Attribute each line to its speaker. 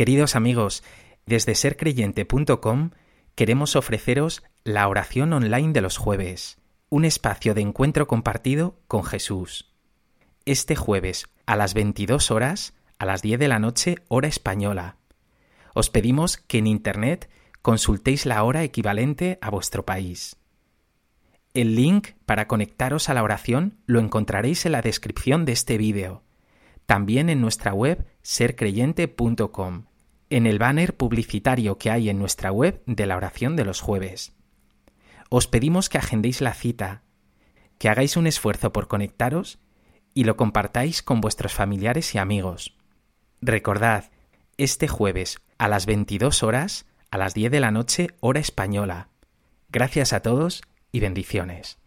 Speaker 1: Queridos amigos, desde sercreyente.com queremos ofreceros la oración online de los jueves, un espacio de encuentro compartido con Jesús. Este jueves, a las 22 horas, a las 10 de la noche, hora española. Os pedimos que en Internet consultéis la hora equivalente a vuestro país. El link para conectaros a la oración lo encontraréis en la descripción de este vídeo, también en nuestra web sercreyente.com, en el banner publicitario que hay en nuestra web de la oración de los jueves. Os pedimos que agendéis la cita, que hagáis un esfuerzo por conectaros y lo compartáis con vuestros familiares y amigos. Recordad, este jueves a las 22 horas, a las 10 de la noche, hora española. Gracias a todos y bendiciones.